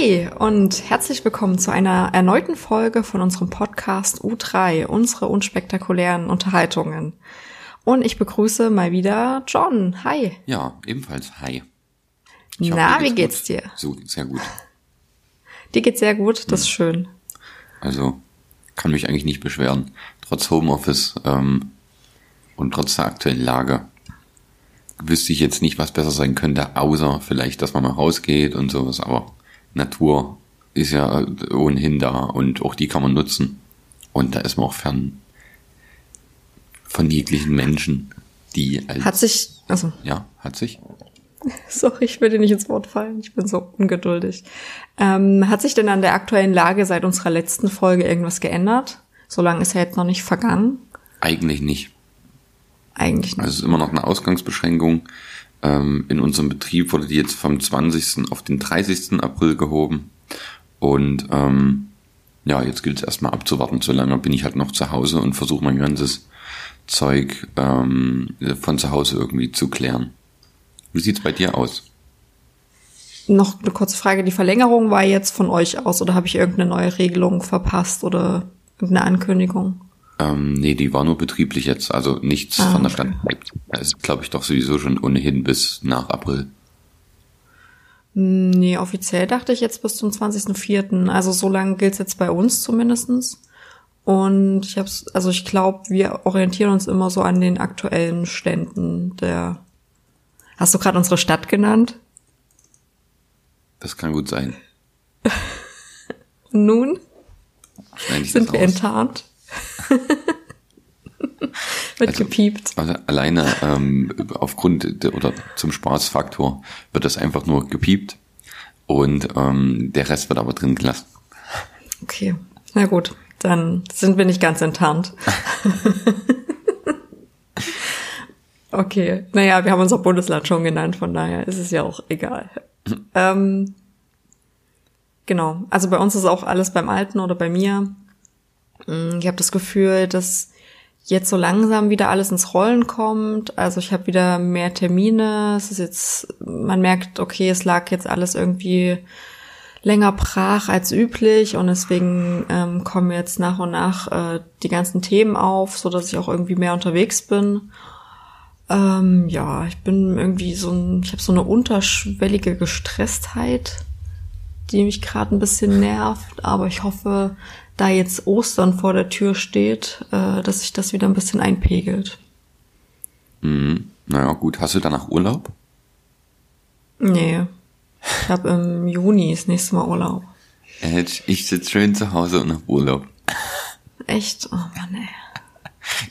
Hi und herzlich willkommen zu einer erneuten Folge von unserem Podcast U3, unsere unspektakulären Unterhaltungen. Und ich begrüße mal wieder John. Hi. Ja, ebenfalls. Hi. Ich Na, hoffe, wie geht's gut. dir? So, sehr gut. Dir geht's sehr gut, das ist schön. Also, kann mich eigentlich nicht beschweren. Trotz Homeoffice ähm, und trotz der aktuellen Lage wüsste ich jetzt nicht, was besser sein könnte, außer vielleicht, dass man mal rausgeht und sowas. Aber Natur ist ja ohnehin da und auch die kann man nutzen. Und da ist man auch fern von jeglichen Menschen, die als, Hat sich, also. Ja, hat sich. Sorry, ich will dir nicht ins Wort fallen. Ich bin so ungeduldig. Ähm, hat sich denn an der aktuellen Lage seit unserer letzten Folge irgendwas geändert? So lange ist ja jetzt noch nicht vergangen. Eigentlich nicht. Eigentlich nicht. Also es ist immer noch eine Ausgangsbeschränkung. Ähm, in unserem Betrieb wurde die jetzt vom 20. auf den 30. April gehoben. Und ähm, ja, jetzt gilt es erstmal abzuwarten. Solange bin ich halt noch zu Hause und versuche mein ganzes Zeug ähm, von zu Hause irgendwie zu klären. Wie sieht's bei dir aus? Noch eine kurze Frage. Die Verlängerung war jetzt von euch aus oder habe ich irgendeine neue Regelung verpasst oder irgendeine Ankündigung? Ähm, nee, die war nur betrieblich jetzt, also nichts ah, von der Stadt. Das ist, glaube ich, doch sowieso schon ohnehin bis nach April. Nee, offiziell dachte ich jetzt bis zum 20.04. Also so lange gilt es jetzt bei uns zumindestens. Und ich hab's, also ich glaube, wir orientieren uns immer so an den aktuellen Ständen der. Hast du gerade unsere Stadt genannt? Das kann gut sein. Nun sind wir enttarnt. wird also, gepiept. Also alleine ähm, aufgrund de, oder zum Spaßfaktor wird das einfach nur gepiept und ähm, der Rest wird aber drin gelassen. Okay, na gut, dann sind wir nicht ganz enttarnt. okay, naja, wir haben unser Bundesland schon genannt, von daher ist es ja auch egal. ähm, genau, also bei uns ist auch alles beim Alten oder bei mir. Mm, ich habe das Gefühl, dass jetzt so langsam wieder alles ins Rollen kommt. Also ich habe wieder mehr Termine. Es ist jetzt, man merkt, okay, es lag jetzt alles irgendwie länger brach als üblich und deswegen ähm, kommen jetzt nach und nach äh, die ganzen Themen auf, so dass ich auch irgendwie mehr unterwegs bin. Ähm, ja, ich bin irgendwie so ein, ich habe so eine unterschwellige Gestresstheit, die mich gerade ein bisschen nervt, aber ich hoffe, da jetzt Ostern vor der Tür steht, äh, dass sich das wieder ein bisschen einpegelt. Mhm. Naja, gut. Hast du danach Urlaub? Nee. Ich habe im Juni das nächste Mal Urlaub. Ich sitze schön zu Hause und hab Urlaub. Echt? Oh Mann, ey.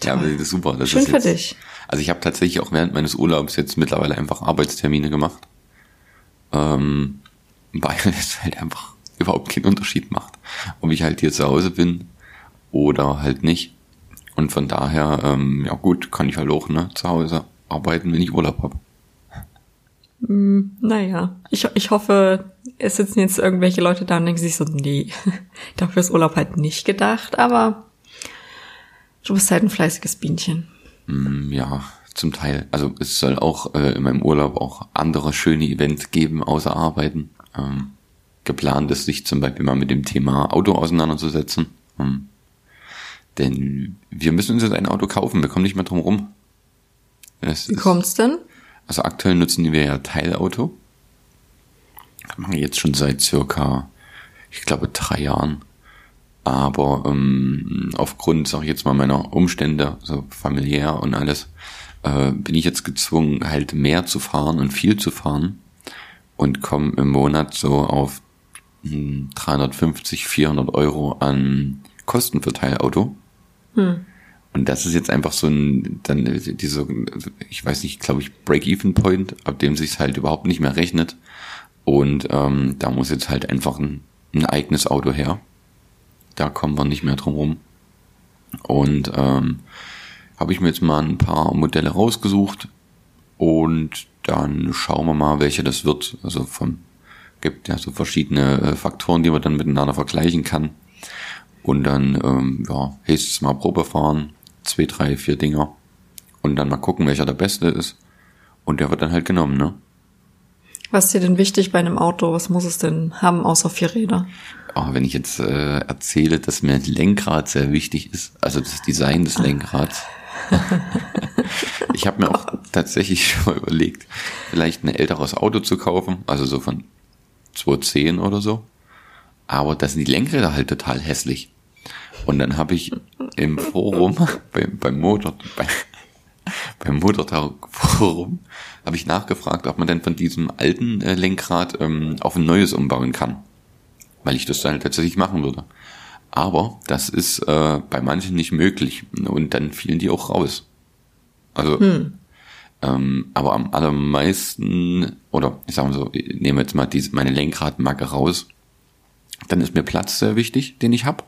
Ja, aber das ist super. Das Schön ist jetzt, für dich. Also ich habe tatsächlich auch während meines Urlaubs jetzt mittlerweile einfach Arbeitstermine gemacht. Ähm, weil es halt einfach überhaupt keinen Unterschied macht, ob ich halt hier zu Hause bin oder halt nicht. Und von daher, ähm, ja gut, kann ich halt auch ne, zu Hause arbeiten, wenn ich Urlaub habe. Mm, naja, ich, ich hoffe, es sitzen jetzt irgendwelche Leute da und denken sich so, nee, dafür ist Urlaub halt nicht gedacht, aber du bist halt ein fleißiges Bienchen. Mm, ja, zum Teil. Also es soll auch äh, in meinem Urlaub auch andere schöne Events geben, außer Arbeiten. Ähm, geplant ist, sich zum Beispiel mal mit dem Thema Auto auseinanderzusetzen. Hm. Denn wir müssen uns jetzt ein Auto kaufen, wir kommen nicht mehr drum rum. Es Wie kommt's denn? Also aktuell nutzen wir ja Teilauto. Das machen wir jetzt schon seit circa, ich glaube, drei Jahren. Aber ähm, aufgrund, sag ich jetzt mal, meiner Umstände, so familiär und alles, äh, bin ich jetzt gezwungen, halt mehr zu fahren und viel zu fahren und komme im Monat so auf 350, 400 Euro an Kosten für Teilauto. Hm. Und das ist jetzt einfach so ein, dann diese, ich weiß nicht, glaube ich, Break-Even-Point, ab dem sich halt überhaupt nicht mehr rechnet. Und ähm, da muss jetzt halt einfach ein, ein eigenes Auto her. Da kommen wir nicht mehr drum rum. Und ähm, habe ich mir jetzt mal ein paar Modelle rausgesucht und dann schauen wir mal, welche das wird. Also vom gibt ja so verschiedene äh, Faktoren, die man dann miteinander vergleichen kann. Und dann, ähm, ja, heißt es mal Probe fahren, zwei, drei, vier Dinger. Und dann mal gucken, welcher der beste ist. Und der wird dann halt genommen, ne? Was ist dir denn wichtig bei einem Auto? Was muss es denn haben, außer vier Räder? Oh, wenn ich jetzt äh, erzähle, dass mir ein Lenkrad sehr wichtig ist, also das Design des Lenkrads. ich habe mir auch tatsächlich schon mal überlegt, vielleicht ein älteres Auto zu kaufen, also so von 2010 oder so. Aber da sind die Lenkräder halt total hässlich. Und dann habe ich im Forum, beim, beim Motor, bei, beim Motortag-Forum, habe ich nachgefragt, ob man denn von diesem alten äh, Lenkrad ähm, auf ein neues umbauen kann. Weil ich das dann halt tatsächlich machen würde. Aber das ist äh, bei manchen nicht möglich. Und dann fielen die auch raus. Also, hm. Ähm, aber am allermeisten, oder ich sag mal so, ich nehme jetzt mal diese, meine Lenkradmacke raus. Dann ist mir Platz sehr wichtig, den ich habe.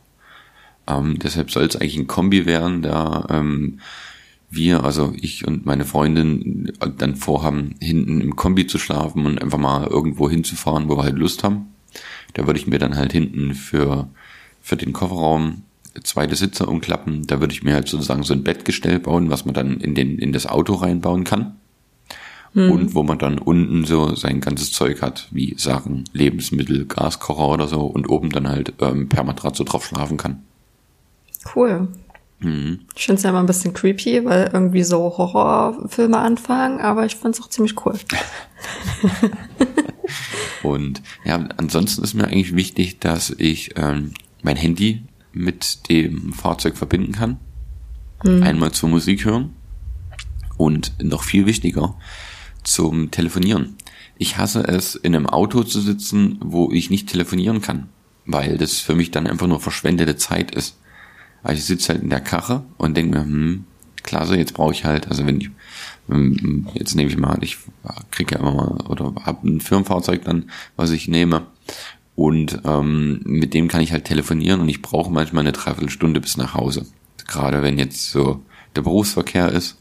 Ähm, deshalb soll es eigentlich ein Kombi werden, da ähm, wir, also ich und meine Freundin, dann vorhaben, hinten im Kombi zu schlafen und einfach mal irgendwo hinzufahren, wo wir halt Lust haben. Da würde ich mir dann halt hinten für, für den Kofferraum zweite Sitze umklappen. Da würde ich mir halt sozusagen so ein Bettgestell bauen, was man dann in, den, in das Auto reinbauen kann. Mhm. Und wo man dann unten so sein ganzes Zeug hat, wie Sachen, Lebensmittel, Gaskocher oder so und oben dann halt ähm, per Matratze drauf schlafen kann. Cool. Mhm. Ich finde es ja immer ein bisschen creepy, weil irgendwie so Horrorfilme anfangen, aber ich finde es auch ziemlich cool. Und ja, ansonsten ist mir eigentlich wichtig, dass ich ähm, mein Handy mit dem Fahrzeug verbinden kann. Mhm. Einmal zur Musik hören und noch viel wichtiger zum Telefonieren. Ich hasse es, in einem Auto zu sitzen, wo ich nicht telefonieren kann, weil das für mich dann einfach nur verschwendete Zeit ist. Also ich sitze halt in der Karre und denke mir, hm, klasse, jetzt brauche ich halt, also wenn ich, hm, jetzt nehme ich mal, ich kriege ja immer mal, oder habe ein Firmenfahrzeug dann, was ich nehme. Und ähm, mit dem kann ich halt telefonieren und ich brauche manchmal eine Dreiviertelstunde bis nach Hause. Gerade wenn jetzt so der Berufsverkehr ist.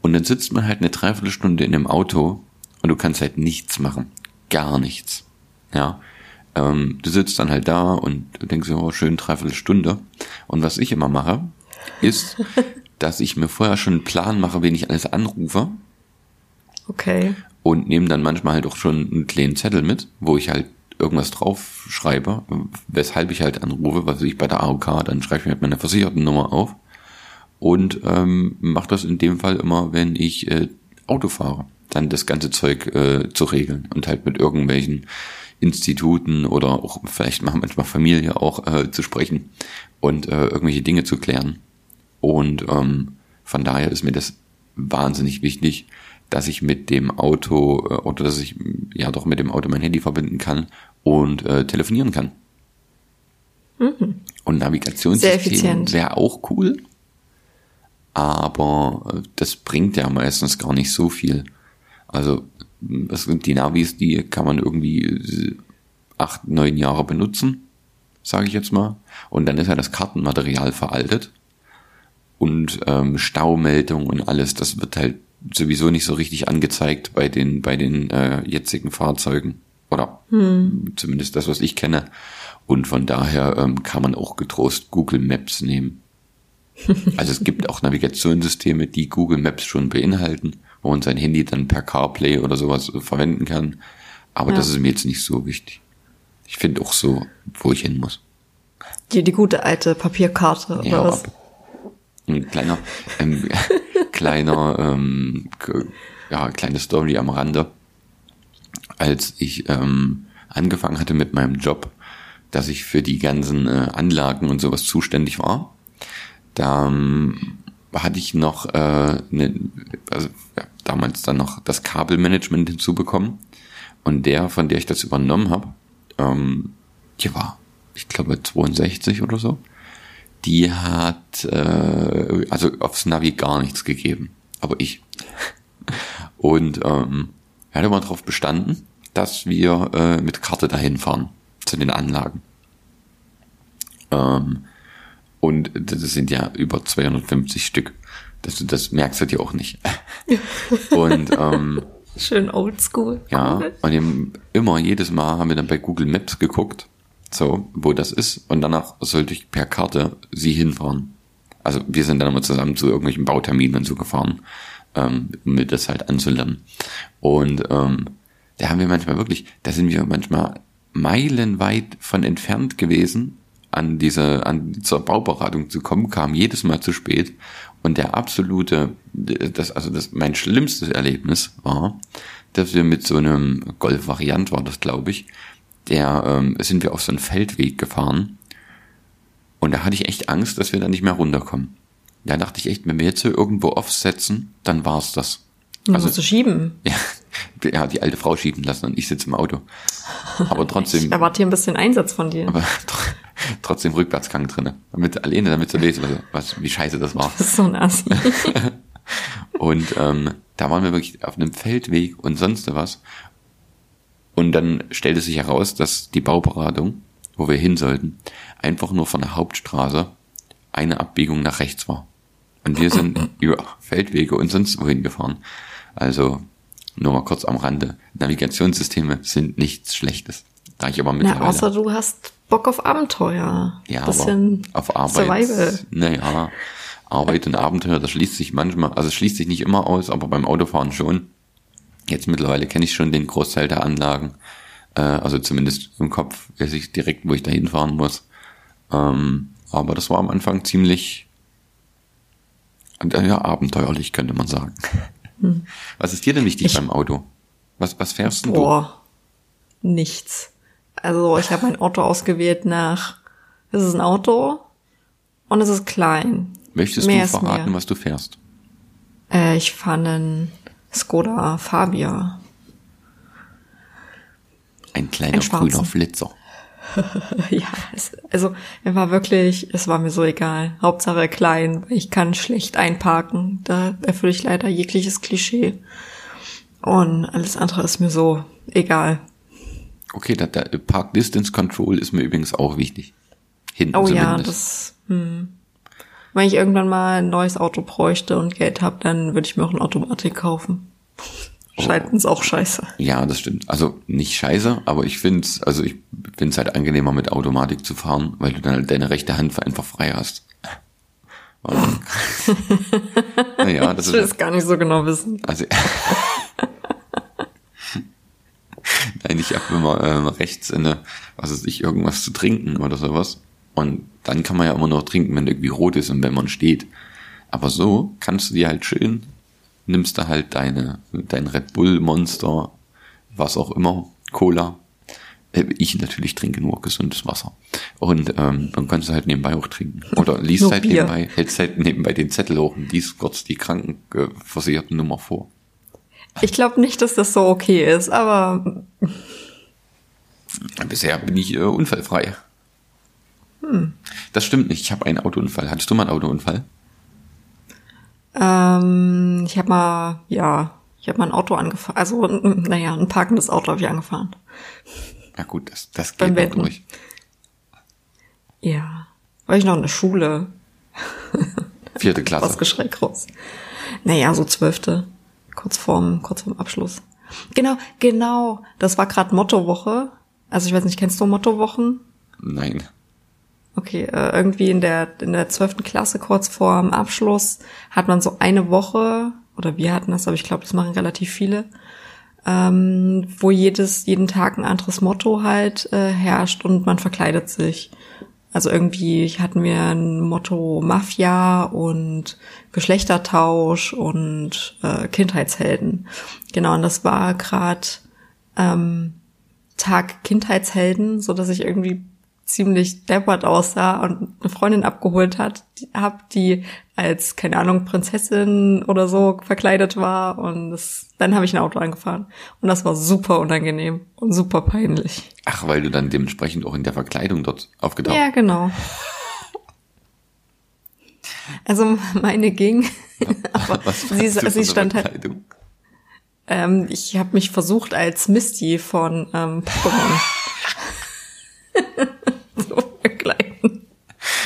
Und dann sitzt man halt eine Dreiviertelstunde in dem Auto und du kannst halt nichts machen. Gar nichts. Ja. Ähm, du sitzt dann halt da und denkst so, oh, schön, dreiviertel Stunde. Und was ich immer mache, ist, dass ich mir vorher schon einen Plan mache, wen ich alles anrufe. Okay. Und nehme dann manchmal halt auch schon einen kleinen Zettel mit, wo ich halt irgendwas drauf schreibe, weshalb ich halt anrufe, was ich bei der AOK, dann schreibe ich mir halt meine Versichertennummer auf und ähm, mache das in dem Fall immer, wenn ich äh, Auto fahre, dann das ganze Zeug äh, zu regeln und halt mit irgendwelchen Instituten oder auch vielleicht machen manchmal Familie auch äh, zu sprechen und äh, irgendwelche Dinge zu klären. Und ähm, von daher ist mir das wahnsinnig wichtig, dass ich mit dem Auto äh, oder dass ich ja doch mit dem Auto mein Handy verbinden kann und äh, telefonieren kann. Mhm. Und Navigationssystem wäre auch cool, aber äh, das bringt ja meistens gar nicht so viel. Also das sind die Navis, die kann man irgendwie acht, neun Jahre benutzen, sage ich jetzt mal. Und dann ist ja das Kartenmaterial veraltet. Und ähm, Staumeldung und alles, das wird halt sowieso nicht so richtig angezeigt bei den, bei den äh, jetzigen Fahrzeugen. Oder hm. zumindest das, was ich kenne. Und von daher ähm, kann man auch getrost Google Maps nehmen. Also es gibt auch Navigationssysteme, die Google Maps schon beinhalten wo man sein Handy dann per CarPlay oder sowas verwenden kann. Aber ja. das ist mir jetzt nicht so wichtig. Ich finde auch so, wo ich hin muss. Die, die gute alte Papierkarte oder ja, was? Ein kleiner, ähm, kleiner, ähm, ja, kleine Story am Rande. Als ich ähm, angefangen hatte mit meinem Job, dass ich für die ganzen äh, Anlagen und sowas zuständig war, da ähm, hatte ich noch äh, ne, also ja, damals dann noch das Kabelmanagement hinzubekommen. Und der, von der ich das übernommen habe, ähm, die war, ich glaube, 62 oder so, die hat äh, also aufs Navi gar nichts gegeben. Aber ich. Und ähm, er hat immer darauf bestanden, dass wir äh, mit Karte dahin fahren zu den Anlagen. Ähm, und das sind ja über 250 Stück. Das, das merkst du dir auch nicht. und ähm, schön oldschool. Ja, und immer jedes Mal haben wir dann bei Google Maps geguckt, so wo das ist, und danach sollte ich per Karte sie hinfahren. Also wir sind dann immer zusammen zu irgendwelchen Bauterminen und so gefahren, ähm, um mir das halt anzulernen. Und ähm, da haben wir manchmal wirklich, da sind wir manchmal meilenweit von entfernt gewesen, an diese, an zur Bauberatung zu kommen, kam jedes Mal zu spät. Und der absolute, das, also das, mein schlimmstes Erlebnis war, dass wir mit so einem Golf-Variant war das, glaube ich, der, ähm, sind wir auf so einen Feldweg gefahren. Und da hatte ich echt Angst, dass wir da nicht mehr runterkommen. Da dachte ich echt, wenn wir jetzt so irgendwo offsetzen, dann war's das. Also, musst du schieben. Ja, ja, die alte Frau schieben lassen und ich sitze im Auto. Aber trotzdem. ich erwarte hier ein bisschen Einsatz von dir. Aber trotzdem Rückwärtsgang drinne. Damit alleine damit zu lesen, was, was, wie scheiße das war. Das ist so ein Assi. und ähm, da waren wir wirklich auf einem Feldweg und sonst was. Und dann stellte sich heraus, dass die Bauberatung, wo wir hin sollten, einfach nur von der Hauptstraße eine Abbiegung nach rechts war. Und wir sind über Feldwege und sonst wohin gefahren. Also nur mal kurz am Rande. Navigationssysteme sind nichts Schlechtes. Da ich aber mittlerweile. Na, außer du hast Bock auf Abenteuer. Ja, Bisschen aber auf Arbeit. Survival. Naja, Arbeit und Abenteuer, das schließt sich manchmal, also es schließt sich nicht immer aus, aber beim Autofahren schon. Jetzt mittlerweile kenne ich schon den Großteil der Anlagen. Äh, also zumindest im Kopf weiß ich direkt, wo ich da hinfahren muss. Ähm, aber das war am Anfang ziemlich ja, abenteuerlich, könnte man sagen. Hm. Was ist dir denn wichtig ich, beim Auto? Was, was fährst du? Boah, nichts. Also ich habe mein Auto ausgewählt nach, es ist ein Auto und es ist klein. Möchtest mehr du verraten, was du fährst? Äh, ich fahre einen Skoda Fabia. Ein kleiner grüner Flitzer. ja, es, also er war wirklich, es war mir so egal. Hauptsache klein, ich kann schlecht einparken. Da erfülle ich leider jegliches Klischee. Und alles andere ist mir so egal. Okay, der, der Park Distance Control ist mir übrigens auch wichtig. Hinten oh zumindest. ja, das. Hm. Wenn ich irgendwann mal ein neues Auto bräuchte und Geld habe, dann würde ich mir auch ein Automatik kaufen. Schalten ist auch scheiße. Ja, das stimmt. Also nicht scheiße, aber ich finde es, also ich halt angenehmer mit Automatik zu fahren, weil du dann halt deine rechte Hand einfach frei hast. naja, das ich will es gar nicht so genau wissen. Also Nein, ich habe immer ähm, rechts in der, was weiß ich, irgendwas zu trinken oder sowas. Und dann kann man ja immer noch trinken, wenn irgendwie rot ist und wenn man steht. Aber so kannst du dir halt schön nimmst du halt deine, dein Red Bull Monster, was auch immer, Cola. Äh, ich natürlich trinke nur gesundes Wasser. Und ähm, dann kannst du halt nebenbei auch trinken. Oder liest halt Bier. nebenbei, hältst halt nebenbei den Zettel hoch und liest kurz die krankenversicherten Nummer vor. Ich glaube nicht, dass das so okay ist, aber. Bisher bin ich äh, unfallfrei. Hm. Das stimmt nicht. Ich habe einen Autounfall. Hattest du mal einen Autounfall? Ähm, ich habe mal, ja, ich habe mal ein Auto angefahren. Also, naja, ein parkendes Auto habe ich angefahren. Na gut, das, das geht noch durch. Ja. War ich noch in der Schule. Vierte Klasse. Was Geschrei groß. Naja, so zwölfte. Kurz vorm, kurz vorm Abschluss. Genau, genau. Das war gerade Mottowoche. Also ich weiß nicht, kennst du Mottowochen? Nein. Okay, äh, irgendwie in der in der zwölften Klasse kurz vor dem Abschluss hat man so eine Woche oder wir hatten das, aber ich glaube, das machen relativ viele, ähm, wo jedes jeden Tag ein anderes Motto halt äh, herrscht und man verkleidet sich. Also irgendwie hatten wir ein Motto Mafia und Geschlechtertausch und äh, Kindheitshelden. Genau, und das war gerade ähm, Tag Kindheitshelden, so dass ich irgendwie ziemlich deppert aussah und eine Freundin abgeholt hat, die, hab, die als, keine Ahnung, Prinzessin oder so verkleidet war und das, dann habe ich ein Auto angefahren. Und das war super unangenehm und super peinlich. Ach, weil du dann dementsprechend auch in der Verkleidung dort aufgetaucht Ja, genau. Also meine ging, aber Was sie, sie stand halt. Ähm, ich habe mich versucht als Misty von ähm, Pokémon. so verkleiden.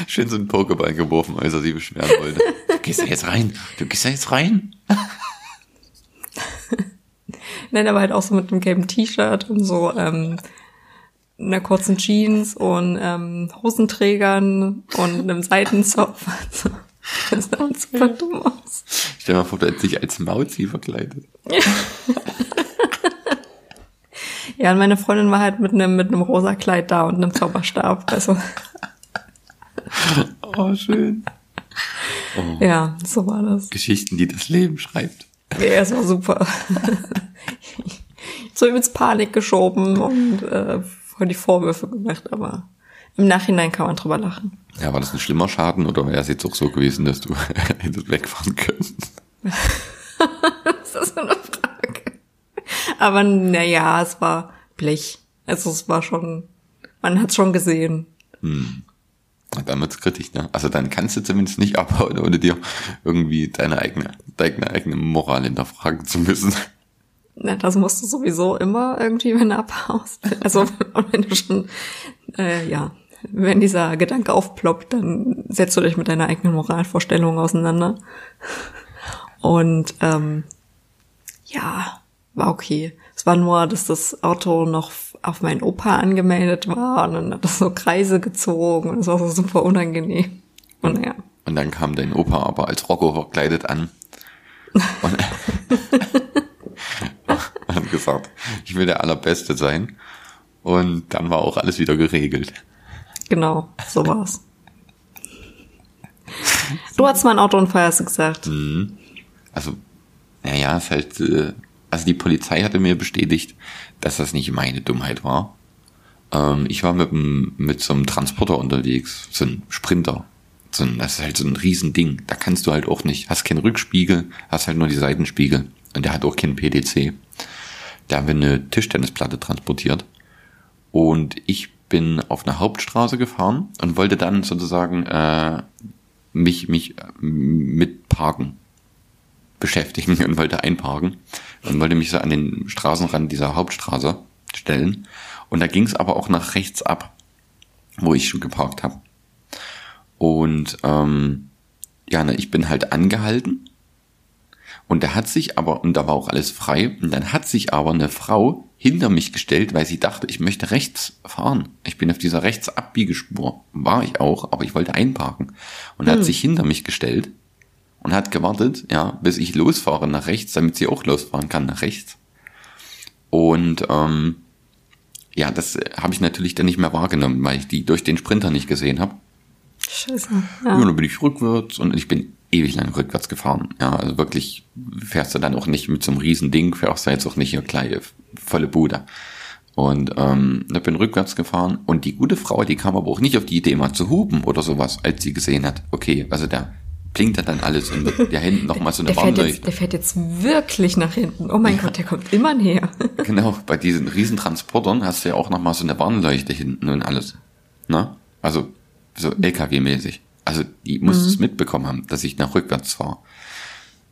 Schön so einen Pokéball geworfen, als er sie beschweren wollte. Du gehst da jetzt rein. Du gehst da jetzt rein. Nein, aber halt auch so mit einem gelben T-Shirt und so ähm, einer kurzen Jeans und ähm, Hosenträgern und einem Seitenzopf. Das sah super dumm aus. Stell dir mal vor, du hättest dich als Mauzi verkleidet. Ja, und meine Freundin war halt mit einem, mit einem rosa Kleid da und einem Zauberstab. Also. oh, schön. Oh. Ja, so war das. Geschichten, die das Leben schreibt. Ja, es war super. so übelst Panik geschoben und äh, voll die Vorwürfe gemacht, aber im Nachhinein kann man drüber lachen. Ja, war das ein schlimmer Schaden oder wäre es jetzt auch so gewesen, dass du hättest wegfahren können? das ist eine. Aber naja, es war Blech. Also es war schon, man hat es schon gesehen. Hm. Dann wird's kritisch, ne? Also dann kannst du zumindest nicht abhauen, ohne dir irgendwie deine eigene, deine eigene Moral hinterfragen zu müssen. Na, das musst du sowieso immer irgendwie, wenn du abhaust. Also wenn du schon, äh, ja, wenn dieser Gedanke aufploppt, dann setzt du dich mit deiner eigenen Moralvorstellung auseinander. Und ähm, ja, war okay. Es war nur, dass das Auto noch auf meinen Opa angemeldet war und dann hat das so Kreise gezogen und es war so super unangenehm. Und ja. Und dann kam dein Opa aber als Rocco verkleidet an und hat gesagt, ich will der Allerbeste sein. Und dann war auch alles wieder geregelt. Genau, so war's. Du hattest mal einen Autounfall, hast du gesagt. Mhm. Also, naja, es halt, äh, also die Polizei hatte mir bestätigt, dass das nicht meine Dummheit war. Ähm, ich war mit, mit so einem Transporter unterwegs, so ein Sprinter. So ein, das ist halt so ein Riesending. Da kannst du halt auch nicht, hast keinen Rückspiegel, hast halt nur die Seitenspiegel. Und der hat auch keinen PDC. Da haben wir eine Tischtennisplatte transportiert. Und ich bin auf eine Hauptstraße gefahren und wollte dann sozusagen äh, mich, mich mit Parken beschäftigen und wollte einparken und wollte mich so an den Straßenrand dieser Hauptstraße stellen. Und da ging es aber auch nach rechts ab, wo ich schon geparkt habe. Und ähm, ja, ne, ich bin halt angehalten. Und da hat sich aber, und da war auch alles frei, und dann hat sich aber eine Frau hinter mich gestellt, weil sie dachte, ich möchte rechts fahren. Ich bin auf dieser Rechtsabbiegespur. War ich auch, aber ich wollte einparken. Und hm. hat sich hinter mich gestellt und hat gewartet, ja, bis ich losfahre nach rechts, damit sie auch losfahren kann nach rechts. Und ähm, ja, das habe ich natürlich dann nicht mehr wahrgenommen, weil ich die durch den Sprinter nicht gesehen habe. Scheiße. Ja. ja, dann bin ich rückwärts und ich bin ewig lang rückwärts gefahren. Ja, also wirklich fährst du dann auch nicht mit so einem riesen Ding, fährst du jetzt auch nicht hier kleine volle Bude. Und ähm, da bin rückwärts gefahren und die gute Frau, die kam aber auch nicht auf die Idee, mal zu hupen oder sowas, als sie gesehen hat, okay, also der blinkt dann alles und da hinten nochmal so eine der Warnleuchte. Jetzt, der fährt jetzt wirklich nach hinten. Oh mein ja. Gott, der kommt immer näher. genau, bei diesen Riesentransportern hast du ja auch nochmal so eine Warnleuchte hinten und alles. Na? Also so LKW-mäßig. Also die muss mhm. es mitbekommen haben, dass ich nach rückwärts fahre.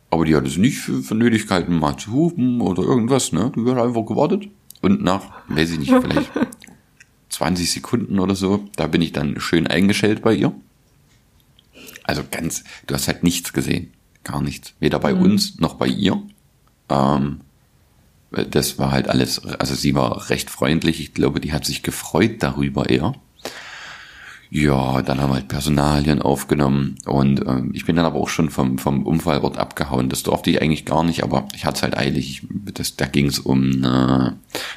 Aber die hat es nicht für, für nötig gehalten, mal zu hupen oder irgendwas, ne? Die hat einfach gewartet. Und nach, weiß ich nicht, vielleicht 20 Sekunden oder so, da bin ich dann schön eingestellt bei ihr. Also ganz, du hast halt nichts gesehen. Gar nichts. Weder bei mhm. uns noch bei ihr. Ähm, das war halt alles, also sie war recht freundlich. Ich glaube, die hat sich gefreut darüber eher. Ja, dann haben wir halt Personalien aufgenommen und ähm, ich bin dann aber auch schon vom, vom Unfallort abgehauen. Das durfte ich eigentlich gar nicht, aber ich hatte es halt eilig. Ich, das, da ging es um, äh,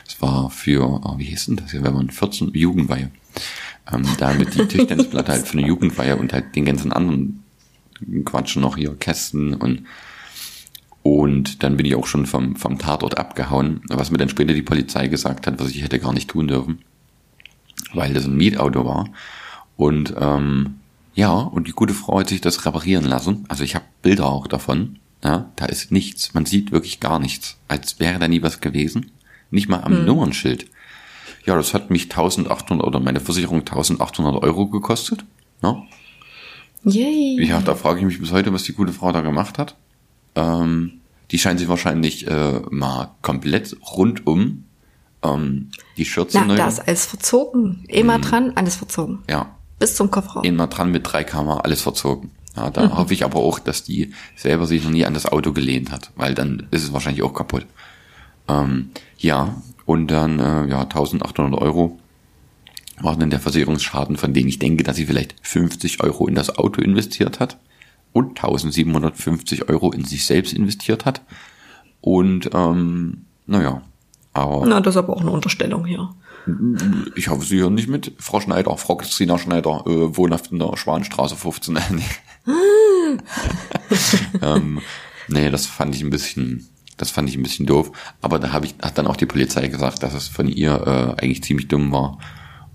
das war für, oh, wie hieß denn das hier, wenn man 14 Jugendweihe. Ähm, damit die Tischtennisplatte halt für eine Jugendweihe und halt den ganzen anderen Quatsch noch hier, Kästen und und dann bin ich auch schon vom, vom Tatort abgehauen, was mir dann später die Polizei gesagt hat, was ich hätte gar nicht tun dürfen, weil das ein Mietauto war. Und ähm, ja, und die gute Frau hat sich das reparieren lassen. Also ich habe Bilder auch davon. Ja, da ist nichts. Man sieht wirklich gar nichts. Als wäre da nie was gewesen. Nicht mal am hm. Nummernschild. Ja, das hat mich 1800 oder meine Versicherung 1800 Euro gekostet. Ja. Yay. Ja, da frage ich mich bis heute, was die gute Frau da gemacht hat. Ähm, die scheint sich wahrscheinlich äh, mal komplett rundum ähm, die Schürze Na, neu. Da ist alles verzogen. Immer hm. dran, alles verzogen. Ja, bis zum Kofferraum. Immer dran mit drei Kamera, alles verzogen. Ja, da mhm. hoffe ich aber auch, dass die selber sich noch nie an das Auto gelehnt hat, weil dann ist es wahrscheinlich auch kaputt. Ähm, ja, und dann äh, ja 1800 Euro war dann der Versicherungsschaden, von dem ich denke, dass sie vielleicht 50 Euro in das Auto investiert hat und 1750 Euro in sich selbst investiert hat. Und ähm, naja, Aber Na, das ist aber auch eine Unterstellung hier. ich hoffe, Sie hören nicht mit. Frau Schneider, Frau Christina Schneider, äh, wohnhaft in der Schwanenstraße 15. nee. ähm, nee, das fand ich ein bisschen, das fand ich ein bisschen doof. Aber da habe ich, hat dann auch die Polizei gesagt, dass es von ihr äh, eigentlich ziemlich dumm war.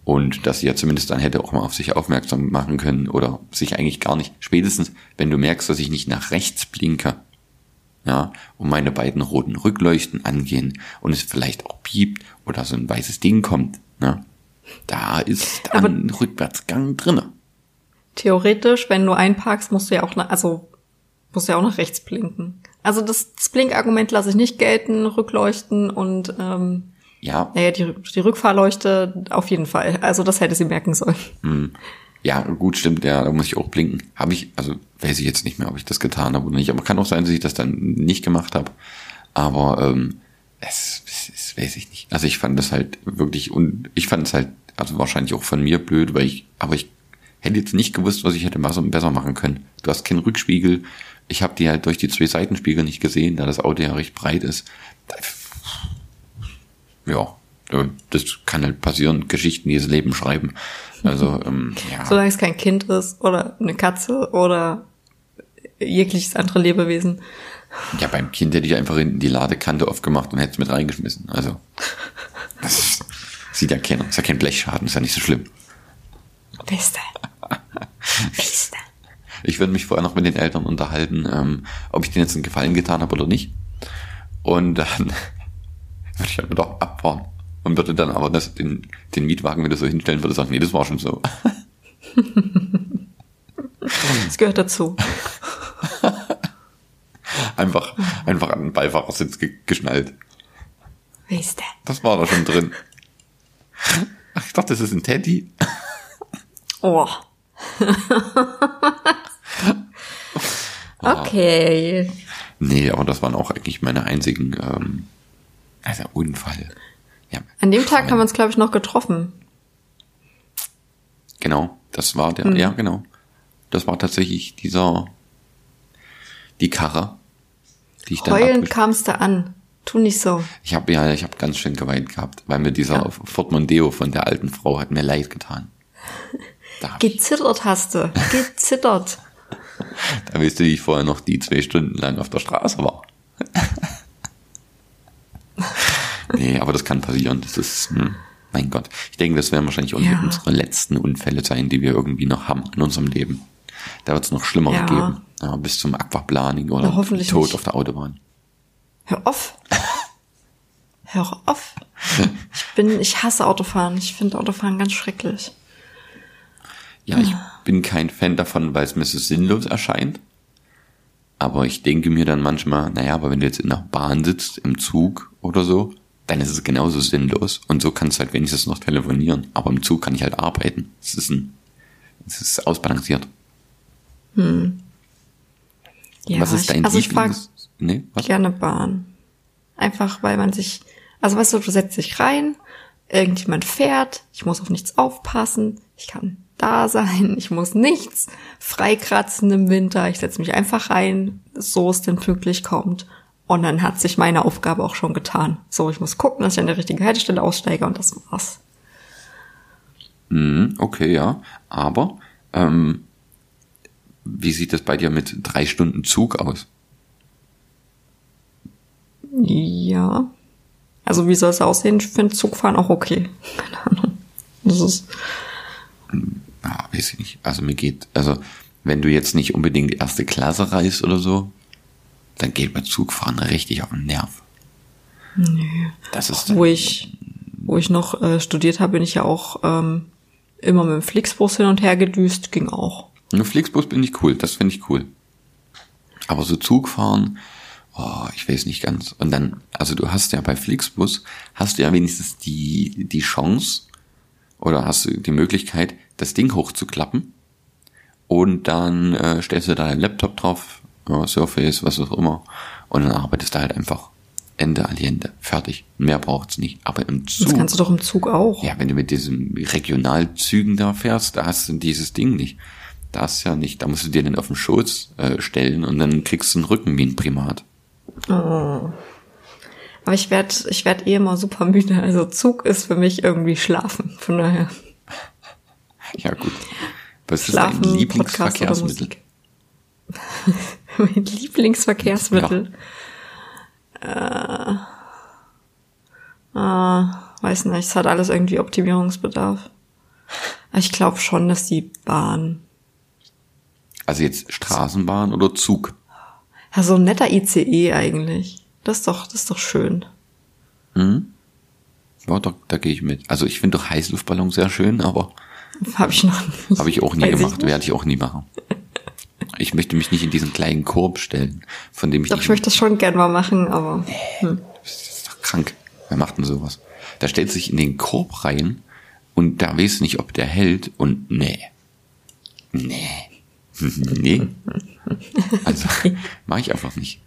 Und dass sie ja zumindest dann hätte auch mal auf sich aufmerksam machen können oder sich eigentlich gar nicht. Spätestens, wenn du merkst, dass ich nicht nach rechts blinke, ja, und meine beiden roten Rückleuchten angehen und es vielleicht auch piept oder so ein weißes Ding kommt, ne, da ist dann Aber- ein Rückwärtsgang drinne. Theoretisch, wenn du einparkst, musst du ja auch, nach, also musst du ja auch nach rechts blinken. Also das, das Blinkargument lasse ich nicht gelten, Rückleuchten und ähm, Ja, naja, die, die Rückfahrleuchte auf jeden Fall. Also das hätte sie merken sollen. ja, gut, stimmt, ja, da muss ich auch blinken. Habe ich, also weiß ich jetzt nicht mehr, ob ich das getan habe oder nicht, aber kann auch sein, dass ich das dann nicht gemacht habe. Aber ähm, es, es, es weiß ich nicht. Also ich fand das halt wirklich und ich fand es halt, also wahrscheinlich auch von mir blöd, weil ich, aber ich hätte jetzt nicht gewusst, was ich hätte besser machen können. Du hast keinen Rückspiegel. Ich habe die halt durch die zwei Seitenspiegel nicht gesehen, da das Auto ja recht breit ist. Ja, das kann halt passieren. Geschichten, die das Leben schreiben. Also, ähm, ja. Solange es kein Kind ist oder eine Katze oder jegliches andere Lebewesen. Ja, beim Kind hätte ich einfach hinten die Ladekante aufgemacht und hätte es mit reingeschmissen. Also, das sieht ja keiner. Ist ja kein Blechschaden, ist ja nicht so schlimm. Beste. Beste. Ich würde mich vorher noch mit den Eltern unterhalten, ähm, ob ich denen jetzt einen Gefallen getan habe oder nicht. Und dann würde ich halt doch abfahren. Und würde dann aber das, den, den Mietwagen wieder so hinstellen, würde sagen, nee, das war schon so. Das gehört dazu. Einfach, einfach an den Beifahrersitz ge geschnallt. Beste. Das war da schon drin. Ach, ich dachte, das ist ein Teddy. Oh. Okay. Nee, aber das waren auch eigentlich meine einzigen, ähm, also Unfall. Ja, An dem Tag haben wir uns, glaube ich, noch getroffen. genau, das war Hm. der, ja, genau. Das war tatsächlich dieser, die Karre, die ich dann Heulend kamst du an. Tu nicht so. Ich habe ja, ich habe ganz schön geweint gehabt, weil mir dieser Ford Mondeo von der alten Frau hat mir leid getan. Gezittert hast du. Gezittert. da wie ich vorher noch die zwei Stunden lang auf der Straße war. nee, aber das kann passieren. Das ist, hm, mein Gott. Ich denke, das werden wahrscheinlich Ja. unsere letzten Unfälle sein, die wir irgendwie noch haben in unserem Leben. Da wird es noch schlimmer Ja. geben. Ja, bis zum Aquaplaning oder Na, Tod nicht. auf der Autobahn. Hör auf. Hör auf. Ich bin, ich hasse Autofahren. Ich finde Autofahren ganz schrecklich. Ja, ich bin kein Fan davon, weil es mir so sinnlos erscheint. Aber ich denke mir dann manchmal, naja, aber wenn du jetzt in der Bahn sitzt, im Zug oder so, dann ist es genauso sinnlos. Und so kannst du halt wenigstens noch telefonieren. Aber im Zug kann ich halt arbeiten. Es ist ein, es ist ausbalanciert. Ja, was ist dein ich, also ich Lieblings... Nee, was? gerne Bahn. Einfach, weil man sich, also weißt du, du setzt dich rein, irgendjemand fährt, ich muss auf nichts aufpassen, ich kann da sein, ich muss nichts freikratzen im Winter, ich setze mich einfach rein, so es denn pünktlich kommt. Und dann hat sich meine Aufgabe auch schon getan. So, ich muss gucken, dass ich an der richtigen Haltestelle aussteige und das war's. Mhm, okay, ja. Aber ähm, wie sieht das bei dir mit drei Stunden Zug aus? Ja. Also wie soll es aussehen? Ich finde Zugfahren auch okay. Keine Ahnung. Das ist, Ja, weiß ich nicht. Also mir geht, also wenn du jetzt nicht unbedingt erste Klasse reist oder so, dann geht mir Zugfahren richtig auf den Nerv. Nee. Das ist wo ich, wo ich noch äh, studiert habe, bin ich ja auch ähm, immer mit dem Flixbus hin und her gedüst, ging auch. Ein Flixbus bin ich cool, das finde ich cool. Aber so Zugfahren, oh, ich weiß nicht ganz. Und dann, also du hast ja bei Flixbus, hast du ja wenigstens die, die Chance oder hast du die Möglichkeit, das Ding hochzuklappen und dann äh, stellst du da deinen Laptop drauf, ja, Surface, was auch immer, und dann arbeitest du halt einfach Ende Aliende, fertig. Mehr braucht's nicht. Aber im Zug. Das kannst du doch im Zug auch. Ja, wenn du mit diesen Regionalzügen da fährst, da hast du dieses Ding nicht. Das ja nicht. Da musst du dir den auf den Schoß äh, stellen und dann kriegst du einen Rücken wie ein Primat. Aber ich werde ich werd eh immer super müde. Also Zug ist für mich irgendwie Schlafen. Von daher. Ja, gut. Was Schlafen, ist dein Lieblingsverkehrsmittel? Lieblingsverkehrsmittel? mein Lieblingsverkehrsmittel. Äh, äh, weiß nicht, es hat alles irgendwie Optimierungsbedarf. Ich glaube schon, dass die Bahn. Also jetzt Straßenbahn oder Zug? Ja, so ein netter ICE eigentlich. Das ist doch, das ist doch schön. Ja, da, da gehe ich mit. Also ich finde doch Heißluftballon sehr schön, aber Habe ich noch nicht. habe ich auch nie Weiß gemacht, werde ich auch nie machen. Ich möchte mich nicht in diesen kleinen Korb stellen, von dem ich Doch, ich möchte das schon gern mal machen, aber hm. Das ist doch krank. Wer macht denn sowas? Da stellt sich in den Korb rein und da weiß nicht, ob der hält und nee. Nee. nee. Also, mache ich einfach nicht.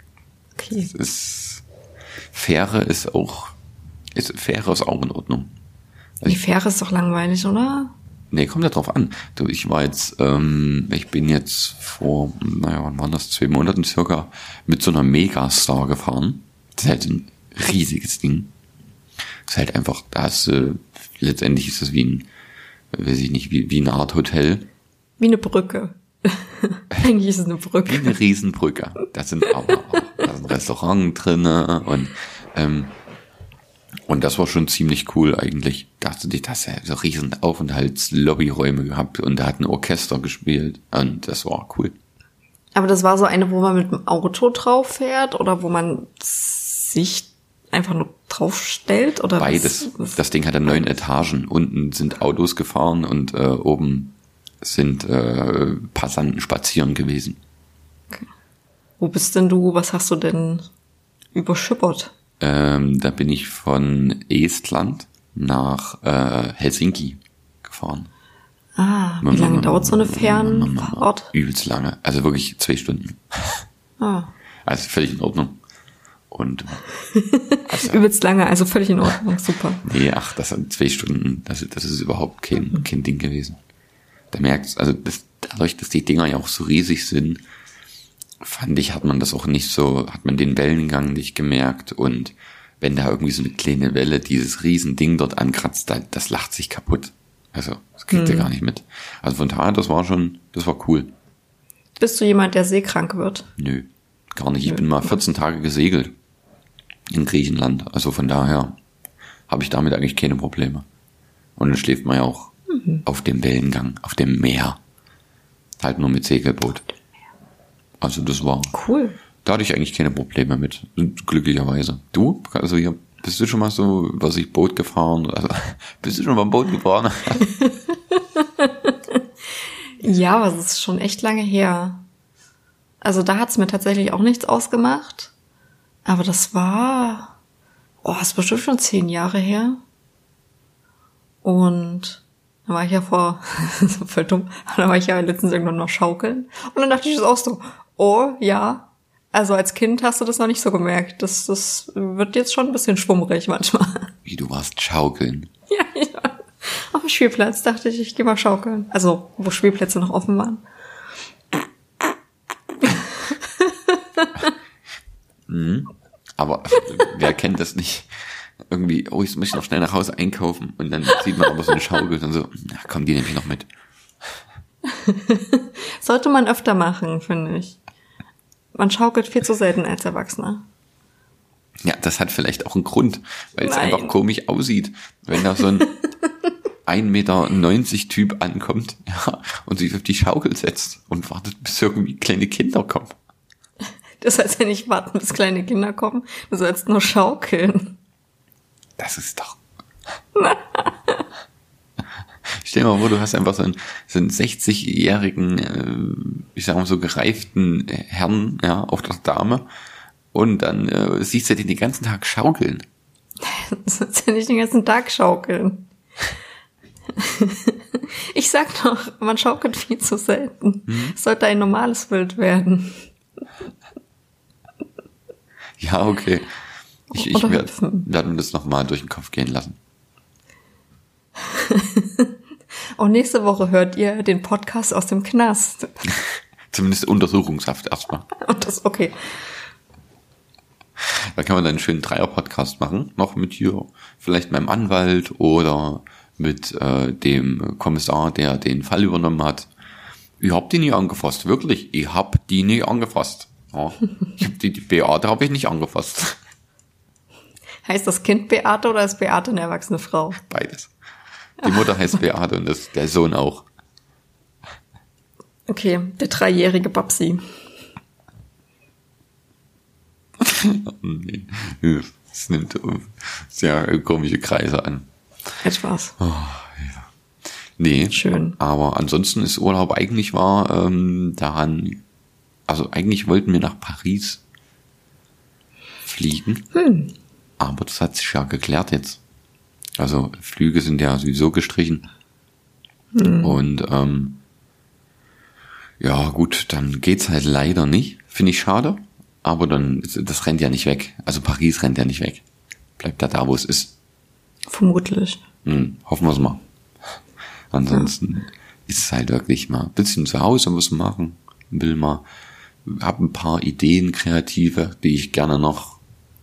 okay. Es ist, Fähre ist auch, ist, Fähre ist auch in Ordnung. Also Die Fähre ist doch langweilig, oder? Nee, kommt ja drauf an. Du, ich war jetzt, ähm, ich bin jetzt vor, naja, wann waren das? Zwei Monaten circa mit so einer Megastar gefahren. Das ist halt ein riesiges Ding. Das ist halt einfach, da hast du, letztendlich ist das wie ein, weiß ich nicht, wie, wie eine Art Hotel. Wie eine Brücke. Eigentlich ist es eine Wie Brücke. eine Riesenbrücke. Da sind aber auch, da ist ein Restaurant drinne und, ähm, und das war schon ziemlich cool eigentlich. Da hast du dich, das ja so riesen Aufenthaltslobbyräume gehabt und da hat ein Orchester gespielt und das war cool. Aber das war so eine, wo man mit dem Auto drauf fährt oder wo man sich einfach nur drauf stellt oder Beides. Was, Das Ding hatte neun Etagen. Unten sind Autos gefahren und äh, oben sind äh, Passanten spazieren gewesen. Wo bist denn du? Was hast du denn überschippert? Ähm, da bin ich von Estland nach äh, Helsinki gefahren. Ah, wie lange dauert so eine Fernfahrt? Übelst lange. Also wirklich zwei Stunden. Ah, Also völlig in Ordnung. Und also, übelst lange, also völlig in Ordnung, super. nee, ach, das sind zwei Stunden, das, das ist überhaupt kein, kein Ding gewesen. Da merkt's, also das, dadurch, dass die Dinger ja auch so riesig sind, fand ich, hat man das auch nicht so, hat man den Wellengang nicht gemerkt und wenn da irgendwie so eine kleine Welle dieses riesen Ding dort ankratzt, da, das lacht sich kaputt. Also, das kriegt ihr gar nicht mit. Also von daher, das war schon, das war cool. Bist du jemand, der seekrank wird? Nö, gar nicht. Ich bin mal 14 Tage gesegelt in Griechenland. Also von daher habe ich damit eigentlich keine Probleme. Und dann schläft man ja auch auf dem Wellengang, auf dem Meer. Halt nur mit Segelboot. Also das war, Cool. da hatte ich eigentlich keine Probleme mit. Glücklicherweise. Du? Also hier, bist du schon mal so, was ich Boot gefahren? Also, bist du schon mal Boot gefahren? Ja, aber es ist schon echt lange her. Also da hat's mir tatsächlich auch nichts ausgemacht. Aber das war, oh, das ist bestimmt schon zehn Jahre her. Und da war ich ja vor, das war voll dumm, da war ich ja letztens irgendwann noch schaukeln. Und dann dachte ich das auch so, oh, ja. Also als Kind hast du das noch nicht so gemerkt. Das, das wird jetzt schon ein bisschen schwummrig manchmal. Wie du warst schaukeln. Ja, ja. Auf dem Spielplatz dachte ich, ich gehe mal schaukeln. Also, wo Spielplätze noch offen waren. Aber wer kennt das nicht? Irgendwie, oh, ich muss noch schnell nach Hause einkaufen und dann sieht man aber so eine Schaukel und so, na komm, die nehme ich noch mit. Sollte man öfter machen, finde ich. Man schaukelt viel zu selten als Erwachsener. Ja, das hat vielleicht auch einen Grund, weil es einfach komisch aussieht, wenn da so ein 1,90 Meter Typ ankommt ja, und sich auf die Schaukel setzt und wartet, bis irgendwie kleine Kinder kommen. Du sollst ja nicht warten, bis kleine Kinder kommen. Du sollst nur schaukeln. Das ist doch. Stell dir mal vor, du hast einfach so einen, so einen 60-jährigen, äh, ich sag mal so gereiften Herrn, ja, auf der Dame und dann äh, siehst du den den ganzen Tag schaukeln. Du sollst ja nicht den ganzen Tag schaukeln. Ich sag doch, man schaukelt viel zu selten. Es sollte ein normales Bild werden. Ja, okay. Ich, ich werde werd mir das nochmal durch den Kopf gehen lassen. Und nächste Woche hört ihr den Podcast aus dem Knast. Zumindest Untersuchungshaft erstmal. Und das, okay. Da kann man dann einen schönen Dreier-Podcast machen, noch mit hier, vielleicht meinem Anwalt oder mit äh, dem Kommissar, der den Fall übernommen hat. Ich hab die nie angefasst, wirklich. Ich hab die nie angefasst. Ja. Ich hab die, die Beate habe ich nicht angefasst. Heißt das Kind Beate oder ist Beate eine erwachsene Frau? Beides. Die Mutter heißt Beate und das, der Sohn auch. Okay, der dreijährige Babsi. nee, das nimmt sehr komische Kreise an. Hat Spaß. Oh, ja. Nee. Schön. Aber ansonsten ist Urlaub eigentlich war ähm, daran, also eigentlich wollten wir nach Paris fliegen. Hm. Aber das hat sich ja geklärt jetzt. Also Flüge sind ja sowieso gestrichen. Hm. Und ähm, ja, gut, dann geht's halt leider nicht. Finde ich schade. Aber dann, das rennt ja nicht weg. Also Paris rennt ja nicht weg. Bleibt da da, wo es ist. Vermutlich. Hm, hoffen wir es mal. Ansonsten ist es halt wirklich mal ein bisschen zu Hause was machen. Will mal, hab ein paar Ideen, kreative, die ich gerne noch,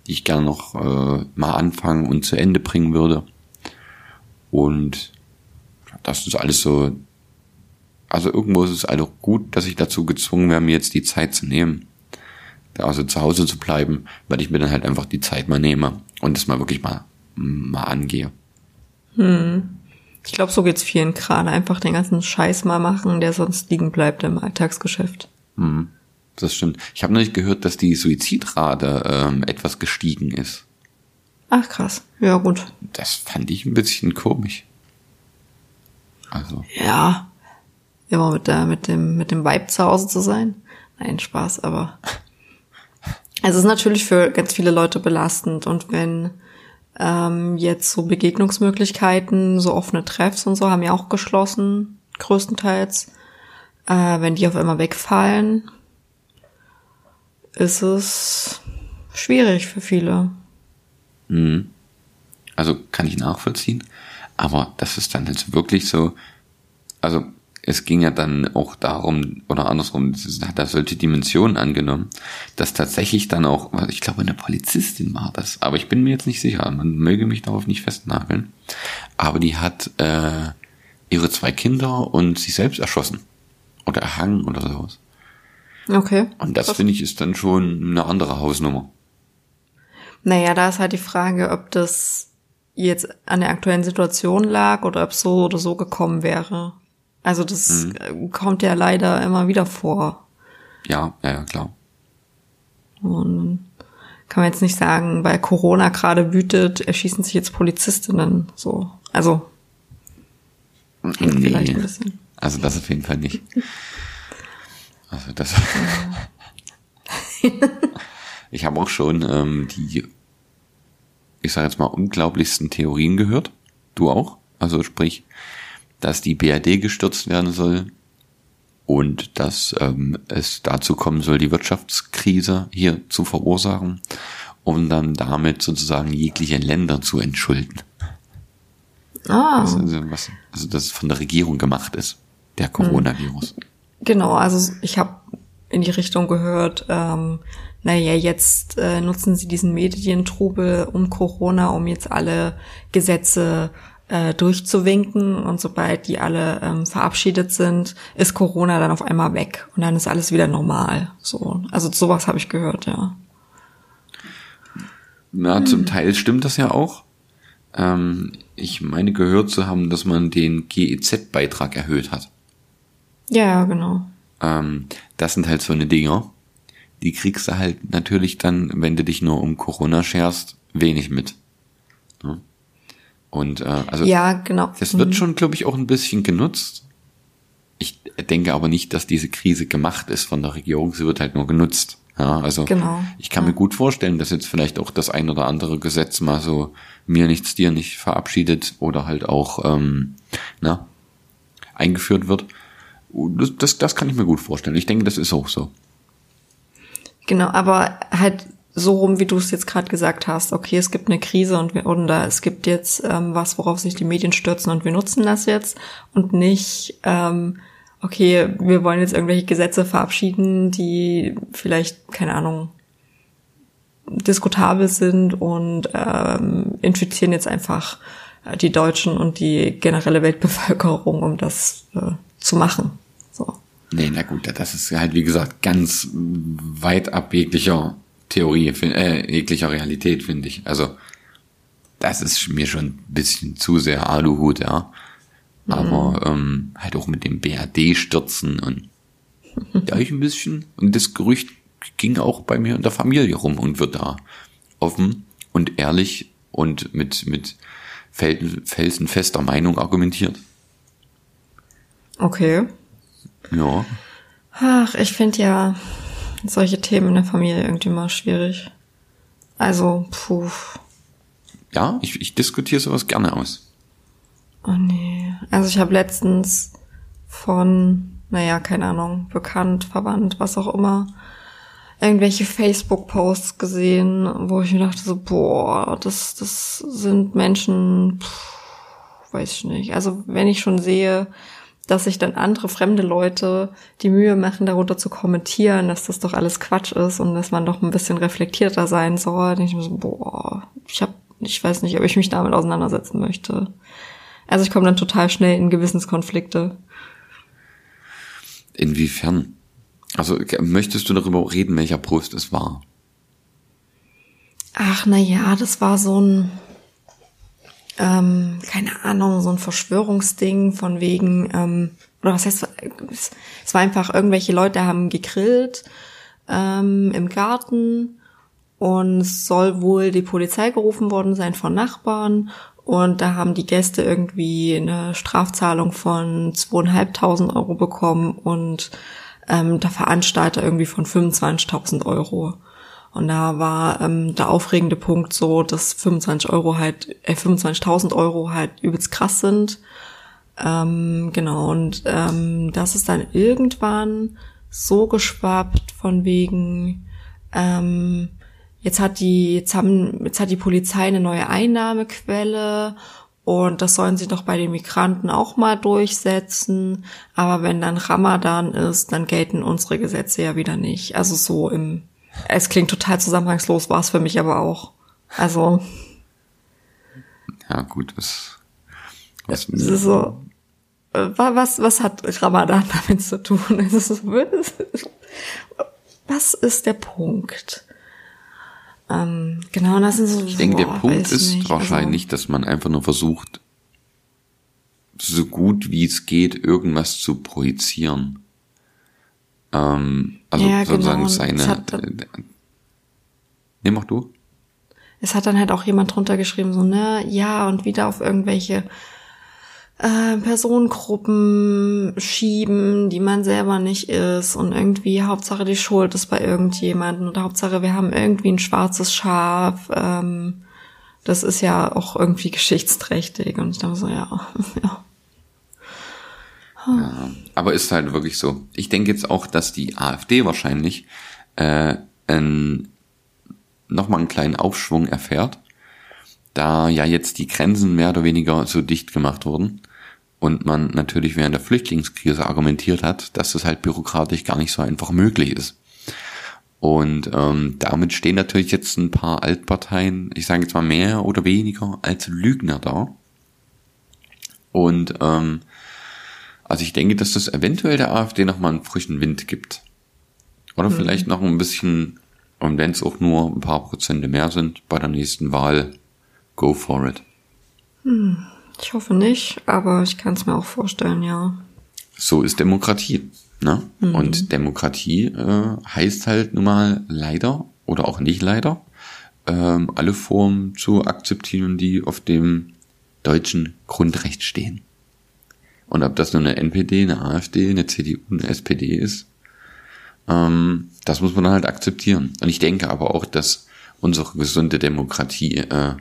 die ich gerne noch äh, mal anfangen und zu Ende bringen würde. Und das ist alles so. Also irgendwo ist es also gut, dass ich dazu gezwungen werde, mir jetzt die Zeit zu nehmen. Also zu Hause zu bleiben, weil ich mir dann halt einfach die Zeit mal nehme und das mal wirklich mal, mal angehe. Hm. Ich glaube, so geht's vielen gerade. Einfach den ganzen Scheiß mal machen, der sonst liegen bleibt im Alltagsgeschäft. Hm. Das stimmt. Ich habe neulich gehört, dass die Suizidrate ähm, etwas gestiegen ist. Ach krass. Ja, gut. Das fand ich ein bisschen komisch. Also. Ja. Immer mit der, mit dem, mit dem Vibe zu Hause zu sein. Nein, Spaß, aber. Es ist natürlich für ganz viele Leute belastend und wenn ähm, jetzt so Begegnungsmöglichkeiten, so offene Treffs und so haben ja auch geschlossen, größtenteils. Äh, wenn die auf einmal wegfallen, ist es schwierig für viele. Mhm. Also kann ich nachvollziehen. Aber das ist dann jetzt wirklich so, also es ging ja dann auch darum, oder andersrum, hat da solche Dimensionen angenommen, dass tatsächlich dann auch, ich glaube, eine Polizistin war das, aber ich bin mir jetzt nicht sicher, man möge mich darauf nicht festnageln, aber die hat äh, ihre zwei Kinder und sich selbst erschossen oder erhangen oder sowas. Okay. Und das finde ich ist dann schon eine andere Hausnummer. Naja, da ist halt die Frage, ob das jetzt an der aktuellen Situation lag oder ob so oder so gekommen wäre. Also das mhm. kommt ja leider immer wieder vor. Ja, ja, ja, klar. Und kann man jetzt nicht sagen, weil Corona gerade wütet, erschießen sich jetzt Polizistinnen so. Also hängt nee. vielleicht ein bisschen. Also das auf jeden Fall nicht. Also das. ich habe auch schon ähm, die, ich sage jetzt mal, unglaublichsten Theorien gehört. Du auch? Also sprich, dass die BRD gestürzt werden soll und dass ähm, es dazu kommen soll, die Wirtschaftskrise hier zu verursachen, um dann damit sozusagen jegliche Länder zu entschulden. Ah. Also, was, also dass es von der Regierung gemacht ist, der Coronavirus. Genau, also ich habe in die Richtung gehört, ähm, naja, jetzt äh, nutzen sie diesen Medientrubel um Corona, um jetzt alle Gesetze äh, durchzuwinken und sobald die alle ähm, verabschiedet sind, ist Corona dann auf einmal weg und dann ist alles wieder normal. So, also sowas habe ich gehört, ja. Na, hm. zum Teil stimmt das ja auch. Ähm, ich meine gehört zu haben, dass man den GEZ-Beitrag erhöht hat. Ja, ja, genau. Ähm, das sind halt so eine Dinger, die kriegst du halt natürlich dann, wenn du dich nur um Corona scherst, wenig mit. Und äh, also ja, genau. das wird mhm. schon, glaube ich, auch ein bisschen genutzt. Ich denke aber nicht, dass diese Krise gemacht ist von der Regierung. Sie wird halt nur genutzt. Ja, also genau. ich kann ja. mir gut vorstellen, dass jetzt vielleicht auch das ein oder andere Gesetz mal so mir nichts, dir nicht verabschiedet oder halt auch ähm, na, eingeführt wird. Das, das, das kann ich mir gut vorstellen. Ich denke, das ist auch so. Genau, aber halt so rum, wie du es jetzt gerade gesagt hast, okay, es gibt eine Krise und wir, oder es gibt jetzt ähm, was, worauf sich die Medien stürzen und wir nutzen das jetzt und nicht, ähm, okay, wir wollen jetzt irgendwelche Gesetze verabschieden, die vielleicht, keine Ahnung, diskutabel sind und ähm, infizieren jetzt einfach äh, die Deutschen und die generelle Weltbevölkerung, um das äh, zu machen. Nee, na gut, das ist halt, wie gesagt, ganz weit ab jeglicher Theorie, äh, jeglicher Realität, finde ich. Also, das ist mir schon ein bisschen zu sehr Aluhut, ja. Aber mhm. ähm, halt auch mit dem BRD stürzen und ja, ich ein bisschen. Und das Gerücht ging auch bei mir in der Familie rum und wird da offen und ehrlich und mit, mit felsenfester Meinung argumentiert. Okay. Ja. Ach, ich finde ja solche Themen in der Familie irgendwie mal schwierig. Also, puh. Ja, ich, ich diskutiere sowas gerne aus. Oh nee. Also ich habe letztens von, naja, keine Ahnung, bekannt, verwandt, was auch immer, irgendwelche Facebook-Posts gesehen, wo ich mir dachte so, boah, das, das sind Menschen, pff, weiß ich nicht. Also wenn ich schon sehe, dass sich dann andere fremde Leute die Mühe machen, darunter zu kommentieren, dass das doch alles Quatsch ist und dass man doch ein bisschen reflektierter sein soll, denke ich so, boah, ich hab, ich weiß nicht, ob ich mich damit auseinandersetzen möchte. Also ich komme dann total schnell in Gewissenskonflikte. Inwiefern? Also möchtest du darüber reden, welcher Post es war? Ach, na ja, das war so ein, ähm, keine Ahnung, so ein Verschwörungsding von wegen, ähm, oder was heißt, es war einfach irgendwelche Leute haben gegrillt ähm, im Garten und soll wohl die Polizei gerufen worden sein von Nachbarn und da haben die Gäste irgendwie eine Strafzahlung von zweieinhalbtausend Euro bekommen und ähm, der Veranstalter irgendwie von 25.000 Euro. Und da war ähm, der aufregende Punkt so, dass 25 Euro halt, äh, 25.000 Euro halt übelst krass sind. Ähm, genau, und ähm, das ist dann irgendwann so geschwappt von wegen, ähm, jetzt hat die, jetzt haben, jetzt hat die Polizei eine neue Einnahmequelle und das sollen sie doch bei den Migranten auch mal durchsetzen. Aber wenn dann Ramadan ist, dann gelten unsere Gesetze ja wieder nicht. Also so im, es klingt total zusammenhangslos, war es für mich aber auch. Also. Ja, gut, was, was, so, äh, was, was hat Ramadan damit zu tun? Was ist der Punkt? Ähm, genau, das sind so. Ich denke, boah, der Punkt ist nicht. wahrscheinlich, also, dass man einfach nur versucht, so gut wie es geht, irgendwas zu projizieren. Ähm, also ja, sozusagen genau. seine. Hat, äh, Nimm auch du. Es hat dann halt auch jemand drunter geschrieben, so, ne, ja, und wieder auf irgendwelche äh, Personengruppen schieben, die man selber nicht ist und irgendwie Hauptsache die Schuld ist bei irgendjemandem oder Hauptsache wir haben irgendwie ein schwarzes Schaf. Ähm, das ist ja auch irgendwie geschichtsträchtig und ich dachte so, ja, ja. Ja, aber ist halt wirklich so. Ich denke jetzt auch, dass die AfD wahrscheinlich äh, ein, nochmal einen kleinen Aufschwung erfährt, da ja jetzt die Grenzen mehr oder weniger so dicht gemacht wurden und man natürlich während der Flüchtlingskrise argumentiert hat, dass das halt bürokratisch gar nicht so einfach möglich ist. Und ähm, damit stehen natürlich jetzt ein paar Altparteien, ich sage jetzt mal mehr oder weniger als Lügner da. Und ähm, also ich denke, dass das eventuell der AfD nochmal einen frischen Wind gibt. Oder mhm. vielleicht noch ein bisschen, und wenn es auch nur ein paar Prozente mehr sind bei der nächsten Wahl, go for it. Mhm. Ich hoffe nicht, aber ich kann es mir auch vorstellen, ja. So ist Demokratie. Ne? Mhm. Und Demokratie äh, heißt halt nun mal leider oder auch nicht leider, ähm, alle Formen zu akzeptieren, die auf dem deutschen Grundrecht stehen. Und ob das nun eine NPD, eine AfD, eine CDU, eine SPD ist, ähm, das muss man dann halt akzeptieren. Und ich denke aber auch, dass unsere gesunde Demokratie äh,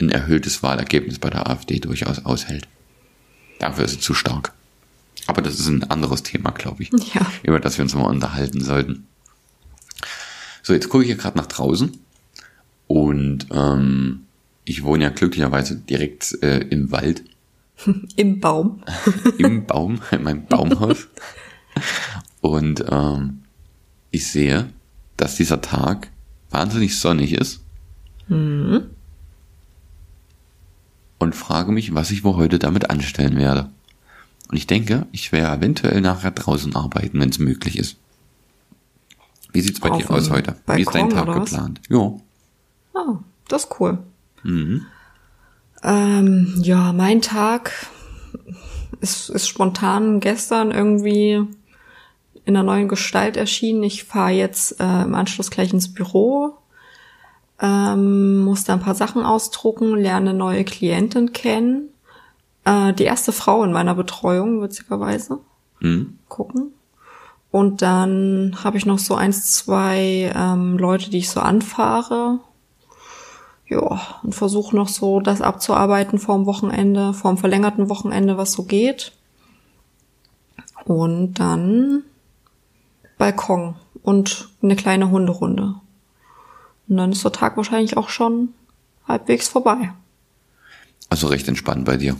ein erhöhtes Wahlergebnis bei der AfD durchaus aushält. Dafür ist sie zu stark. Aber das ist ein anderes Thema, glaube ich, ja. über das wir uns mal unterhalten sollten. So, jetzt gucke ich hier gerade nach draußen und ähm, ich wohne ja glücklicherweise direkt äh, im Wald. Im Baum. Im Baum, in meinem Baumhaus. Und ähm, ich sehe, dass dieser Tag wahnsinnig sonnig ist. Mhm. Und frage mich, was ich wohl heute damit anstellen werde. Und ich denke, ich werde eventuell nachher draußen arbeiten, wenn es möglich ist. Wie sieht's bei Auf dir aus heute? Wie ist dein Balkon Tag geplant? Jo. Ah, das ist cool. Mhm. Ähm, ja, mein Tag ist, ist spontan gestern irgendwie in einer neuen Gestalt erschienen. Ich fahre jetzt äh, im Anschluss gleich ins Büro, ähm, muss da ein paar Sachen ausdrucken, lerne neue Klientin kennen. Äh, die erste Frau in meiner Betreuung, witzigerweise. Mhm. Gucken. Und dann habe ich noch so eins, zwei ähm, Leute, die ich so anfahre. Ja, und versuche noch so das abzuarbeiten vorm Wochenende, vorm verlängerten Wochenende, was so geht. Und dann Balkon und eine kleine Hunderunde. Und dann ist der Tag wahrscheinlich auch schon halbwegs vorbei. Also recht entspannt bei dir.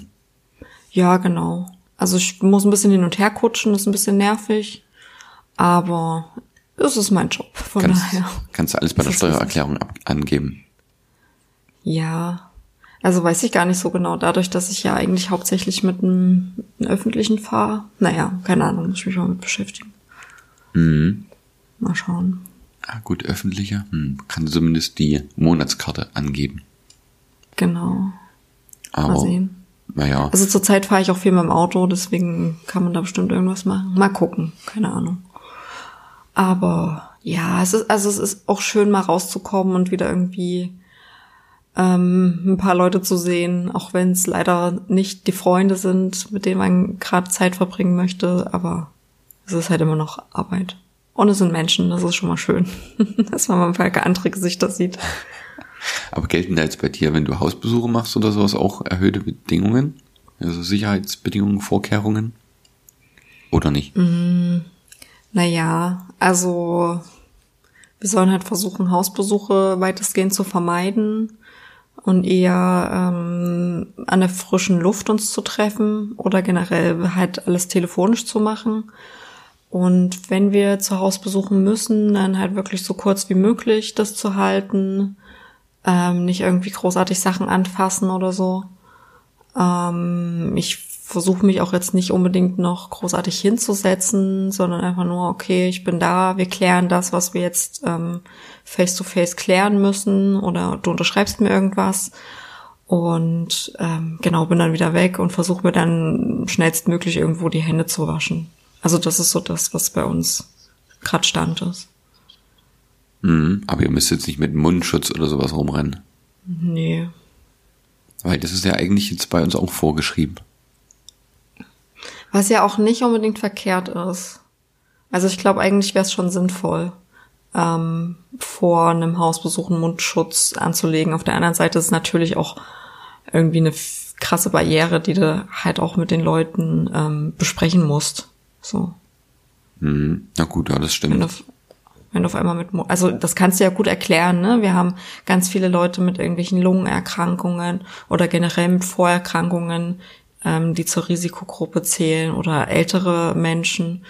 Ja, genau. Also ich muss ein bisschen hin und her kutschen, ist ein bisschen nervig. Aber es ist mein Job. Von Kannst, daher. kannst du alles bei der. Steuererklärung ab angeben. Ja. Also weiß ich gar nicht so genau, dadurch, dass ich ja eigentlich hauptsächlich mit einem, öffentlichen fahre. Naja, keine Ahnung, muss ich mich mal mit beschäftigen. Mhm. Mal schauen. Ah, gut, öffentlicher. Hm. Kann zumindest die Monatskarte angeben. Genau. Mal Aber, sehen. naja, Also zurzeit fahre ich auch viel mit dem Auto, deswegen kann man da bestimmt irgendwas machen. Mal gucken, keine Ahnung. Aber ja, es ist, also es ist auch schön, mal rauszukommen und wieder irgendwie ähm, ein paar Leute zu sehen, auch wenn es leider nicht die Freunde sind, mit denen man gerade Zeit verbringen möchte, aber es ist halt immer noch Arbeit. Und es sind Menschen, das ist schon mal schön, dass man mal ein paar andere Gesichter sieht. aber gelten da jetzt bei dir, wenn du Hausbesuche machst oder sowas, auch erhöhte Bedingungen? Also Sicherheitsbedingungen, Vorkehrungen? Oder nicht? Naja, also wir sollen halt versuchen, Hausbesuche weitestgehend zu vermeiden und eher ähm, an der frischen Luft uns zu treffen oder generell halt alles telefonisch zu machen. Und wenn wir zu Hause besuchen müssen, dann halt wirklich so kurz wie möglich das zu halten, ähm, nicht irgendwie großartig Sachen anfassen oder so. Ähm, ich versuche mich auch jetzt nicht unbedingt noch großartig hinzusetzen, sondern einfach nur, okay, ich bin da, wir klären das, was wir jetzt ähm, face-to-face klären müssen oder du unterschreibst mir irgendwas. Und ähm, genau, bin dann wieder weg und versuche mir dann schnellstmöglich irgendwo die Hände zu waschen. Also das ist so das, was bei uns gerade Stand ist. Mhm. Aber ihr müsst jetzt nicht mit Mundschutz oder sowas rumrennen. Nee. Weil das ist ja eigentlich jetzt bei uns auch vorgeschrieben. Was ja auch nicht unbedingt verkehrt ist. Also ich glaube, eigentlich wäre es schon sinnvoll, ähm, vor einem Hausbesuch einen Mundschutz anzulegen. Auf der anderen Seite ist es natürlich auch irgendwie eine krasse Barriere, die du halt auch mit den Leuten ähm, besprechen musst. So. Mhm. Na gut, ja, das Wenn du, stimmt. wenn du auf einmal mit, Mo- also das kannst du ja gut erklären, ne? Wir haben ganz viele Leute mit irgendwelchen Lungenerkrankungen oder generell mit Vorerkrankungen, ähm, die zur Risikogruppe zählen oder ältere Menschen.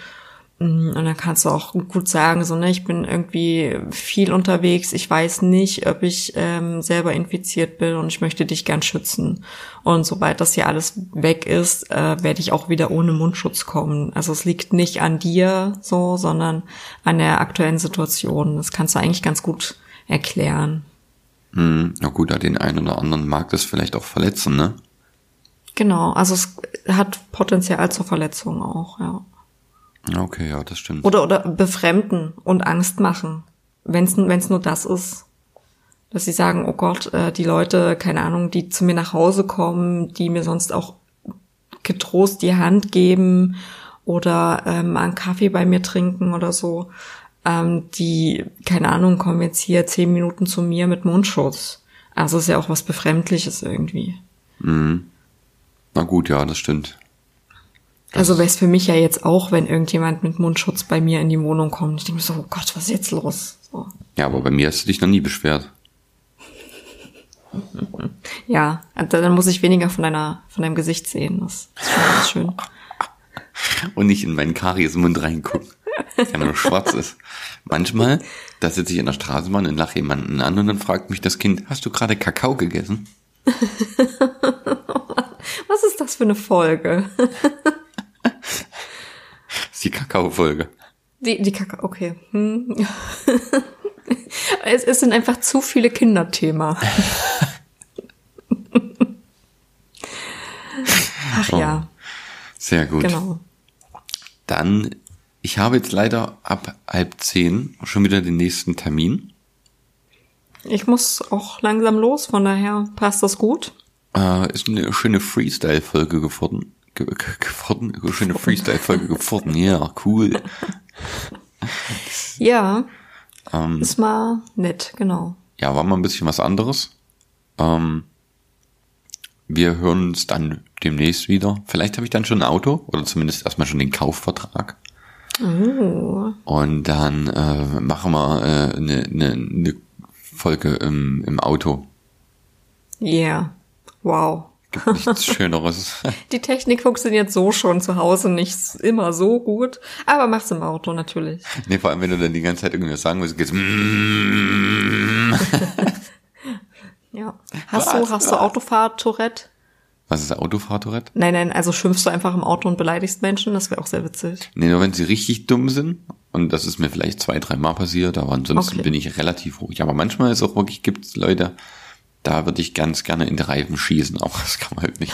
Mm, Und dann kannst du auch gut sagen, so, ne, ich bin irgendwie viel unterwegs, ich weiß nicht, ob ich ähm, selber infiziert bin und ich möchte dich gern schützen. Und sobald das hier alles weg ist, äh, werde ich auch wieder ohne Mundschutz kommen. Also es liegt nicht an dir so, sondern an der aktuellen Situation. Das kannst du eigentlich ganz gut erklären. Mhm. Na gut, ja, den einen oder anderen mag das vielleicht auch verletzen, ne? Genau, also es hat Potenzial zur Verletzung auch, ja. Okay, ja, das stimmt. Oder, oder befremden und Angst machen, wenn es wenn's nur das ist. Dass sie sagen, oh Gott, äh, die Leute, keine Ahnung, die zu mir nach Hause kommen, die mir sonst auch getrost die Hand geben oder ähm, einen Kaffee bei mir trinken oder so, ähm, die, keine Ahnung, kommen jetzt hier zehn Minuten zu mir mit Mundschutz. Also ist ja auch was Befremdliches irgendwie. Na gut, ja, das stimmt. Also wäre es für mich ja jetzt auch, wenn irgendjemand mit Mundschutz bei mir in die Wohnung kommt. Ich denke mir so, oh Gott, was ist jetzt los? So. Ja, aber bei mir hast du dich noch nie beschwert. Ja, dann muss ich weniger von deiner, von deinem Gesicht sehen. Das ist schon ganz schön. Und nicht in meinen Kariesmund reingucken, der nur schwarz ist. Manchmal, da sitze ich in der Straßenbahn und lache jemanden an und dann fragt mich das Kind, hast du gerade Kakao gegessen? Was ist das für eine Folge? Das ist die Kakao-Folge. Die, die Kakao, okay. Hm. Es, es sind einfach zu viele Kinderthema. Ach ja, Sehr gut. genau. Dann, ich habe jetzt leider ab halb zehn schon wieder den nächsten Termin. Ich muss auch langsam los, von daher passt das gut. Äh, ist eine schöne Freestyle-Folge geworden. Ge ge geworden? Eine schöne Freestyle-Folge geworden. Ja, cool. Ja, Ähm, ist mal nett, genau. ja, war mal ein bisschen was anderes. Ähm, wir hören uns dann demnächst wieder. Vielleicht habe ich dann schon ein Auto oder zumindest erstmal schon den Kaufvertrag. Oh, Und dann äh, machen wir äh, eine, eine, eine Folge im, im Auto. yeah. Wow. Gibt nichts Schöneres. Die Technik funktioniert so schon zu Hause nicht immer so gut, aber macht's im Auto natürlich. nee, vor allem, wenn du dann die ganze Zeit irgendwas sagen willst, geht's. mm. Ja. Hast Was? du, hast du Autofahrt, Tourette? Was ist Autofahrtourette? Nein, nein, also schimpfst du einfach im Auto und beleidigst Menschen, das wäre auch sehr witzig. Nee, nur wenn sie richtig dumm sind. Und das ist mir vielleicht zwei, drei Mal passiert, aber ansonsten Okay. bin ich relativ ruhig. Aber manchmal ist auch wirklich, gibt's Leute, da würde ich ganz gerne in die Reifen schießen, aber das kann man halt nicht.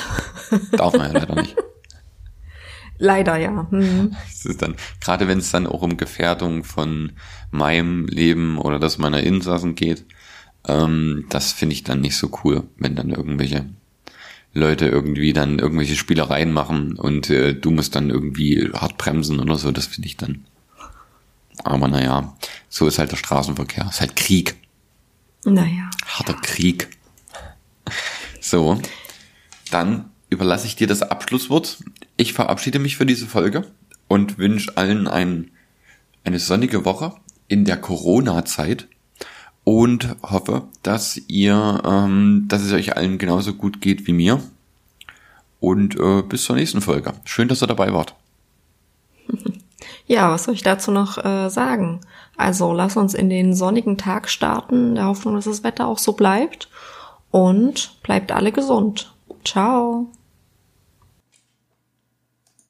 Darf man ja leider nicht. Leider ja. Mhm. Das ist dann, gerade wenn es dann auch um Gefährdung von meinem Leben oder das meiner Insassen geht, ähm, das finde ich dann nicht so cool, wenn dann irgendwelche Leute irgendwie dann irgendwelche Spielereien machen und äh, du musst dann irgendwie hart bremsen oder so, das finde ich dann. Aber naja, so ist halt der Straßenverkehr. Ist halt Krieg. Naja. Harter Krieg. So, dann überlasse ich dir das Abschlusswort. Ich verabschiede mich für diese Folge und wünsche allen ein, eine sonnige Woche in der Corona-Zeit und hoffe, dass ihr, ähm, dass es euch allen genauso gut geht wie mir. Und äh, bis zur nächsten Folge. Schön, dass ihr dabei wart. Ja, was soll ich dazu noch äh, sagen? Also lass uns in den sonnigen Tag starten, in der Hoffnung, dass das Wetter auch so bleibt. Und bleibt alle gesund. Ciao.